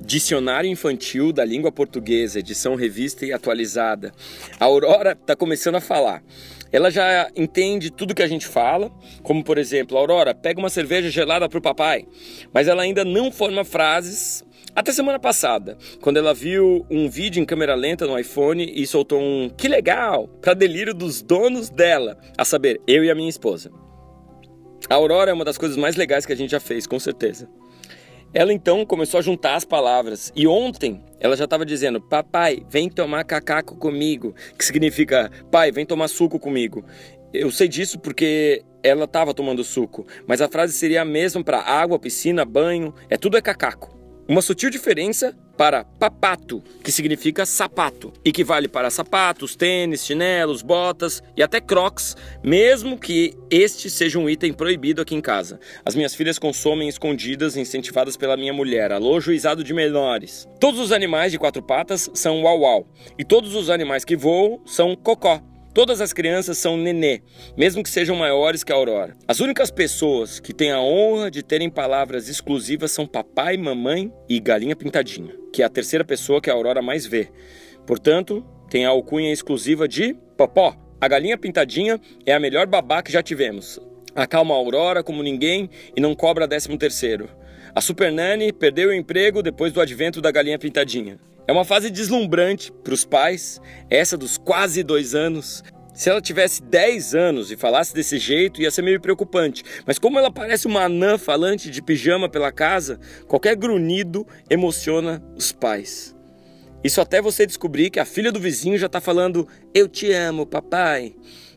Dicionário Infantil da Língua Portuguesa, edição revista e atualizada. A Aurora está começando a falar. Ela já entende tudo que a gente fala, como por exemplo, Aurora, pega uma cerveja gelada para o papai. Mas ela ainda não forma frases até semana passada, quando ela viu um vídeo em câmera lenta no iPhone e soltou um que legal para delírio dos donos dela, a saber, eu e a minha esposa. A Aurora é uma das coisas mais legais que a gente já fez, com certeza. Ela então começou a juntar as palavras e ontem ela já estava dizendo: Papai, vem tomar cacaco comigo, que significa pai, vem tomar suco comigo. Eu sei disso porque ela estava tomando suco, mas a frase seria a mesma para água, piscina, banho, é tudo é cacaco. Uma sutil diferença para papato, que significa sapato, e que vale para sapatos, tênis, chinelos, botas e até crocs, mesmo que este seja um item proibido aqui em casa. As minhas filhas consomem escondidas, incentivadas pela minha mulher. Alô, juizado de menores. Todos os animais de quatro patas são uau-uau, e todos os animais que voam são cocó. Todas as crianças são nenê, mesmo que sejam maiores que a Aurora. As únicas pessoas que têm a honra de terem palavras exclusivas são papai, mamãe e galinha pintadinha, que é a terceira pessoa que a Aurora mais vê. Portanto, tem a alcunha exclusiva de Popó. A galinha pintadinha é a melhor babá que já tivemos. Acalma a Aurora como ninguém e não cobra décimo terceiro. A Super Nani perdeu o emprego depois do advento da galinha pintadinha. É uma fase deslumbrante para os pais, essa dos quase dois anos. Se ela tivesse 10 anos e falasse desse jeito, ia ser meio preocupante. Mas como ela parece uma anã falante de pijama pela casa, qualquer grunhido emociona os pais. Isso até você descobrir que a filha do vizinho já está falando: Eu te amo, papai.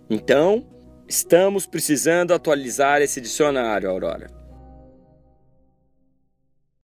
Então, estamos precisando atualizar esse dicionário, Aurora.